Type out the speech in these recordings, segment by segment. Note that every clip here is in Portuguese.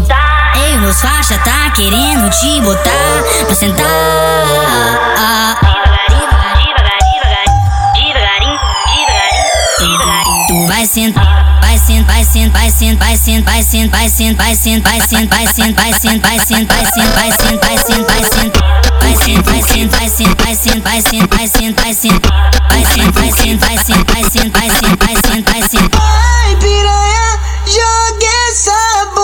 tá. Ei, os faixa tá querendo te botar pra sentar. Tu vai sentar, vai sentar, vai sentar, vai sentar, vai sentar, vai sentar, vai sentar, vai sentar, vai sentar, vai sentar, vai sentar, vai sentar, vai sentar, vai sentar, vai sentar, vai sentar vai sent, vai sent, vai sent, vai sent, vai sent, vai sent, vai sent, vai sent, vai sent, vai sent, vai sent, vai sent, vai sent, vai sent. Ai piranha, jogue essa bundona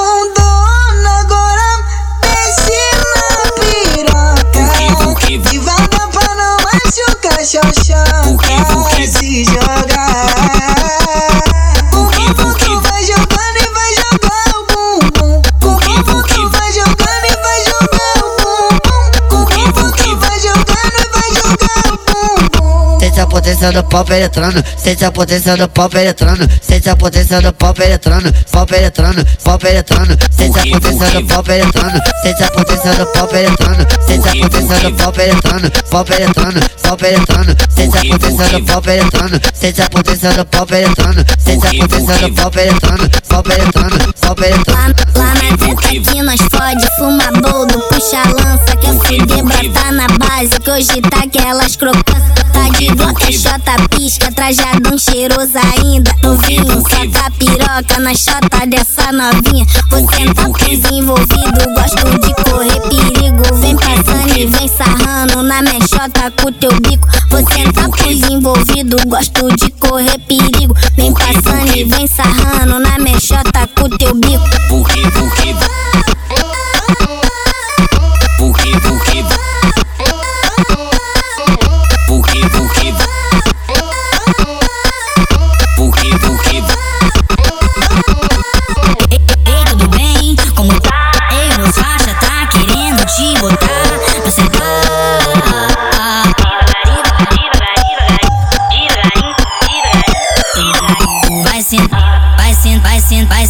relaxa, vai se joga. Potência do pau penetrando, sente a potência do pau penetrando, sente a potência do pau penetrando, pau penetrando, pau penetrando, sente a potência do pau penetrando, sente a potência do pau penetrando, sente a potência do pau penetrando, pau penetrando, pau penetrando, sente a potência do pau penetrando, sente a potência do pau penetrando, sente a potência do pau penetrando, pau penetrando, pau penetrando. Lá na treta que nós fode, fuma boldo, puxa lança, quer fuder, que hoje tá aquelas crocâncias, tá de bloco, Xota pisca, trajadão cheiroso ainda. Novinho, saca piroca na chota dessa novinha. Você tá desenvolvido, gosto de correr perigo. Vem passando e vem sarrando na minha chota com teu bico. Você tá desenvolvido, gosto de correr perigo. Vem passando e vem sarrando na minha chota com teu bico.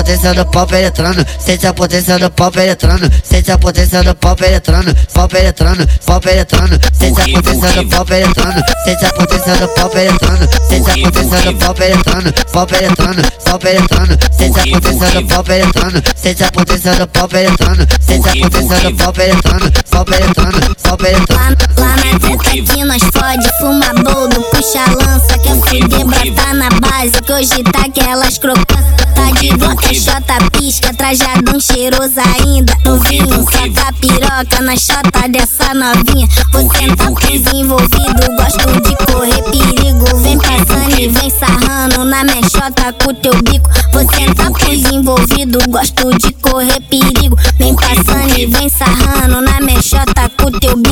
potência do pau penetrando, sente a potência do pau penetrando, sente a potência do pau penetrando, pau penetrando, pau penetrando, sente a potência do pau penetrando, sente a potência do pau penetrando, sente a potência do pau penetrando, pau penetrando, pau penetrando, sente a potência do pau penetrando, sente a potência do pau penetrando, sente a potência do pau penetrando, pau penetrando, pau penetrando. Lá na treta que nós fode, fuma boldo, puxa lança, quer fuder, brota na base, que hoje tá aquelas crocâncias, tá de bloco, chota pisca, trajadão cheiroso ainda. Novinho, saca piroca na chota dessa novinha. Você tá desenvolvido, gosto de correr perigo. Vem passando e vem sarrando na minha chota com teu bico. Você tá desenvolvido, gosto de correr perigo. Vem passando e vem sarrando na minha chota com teu bico.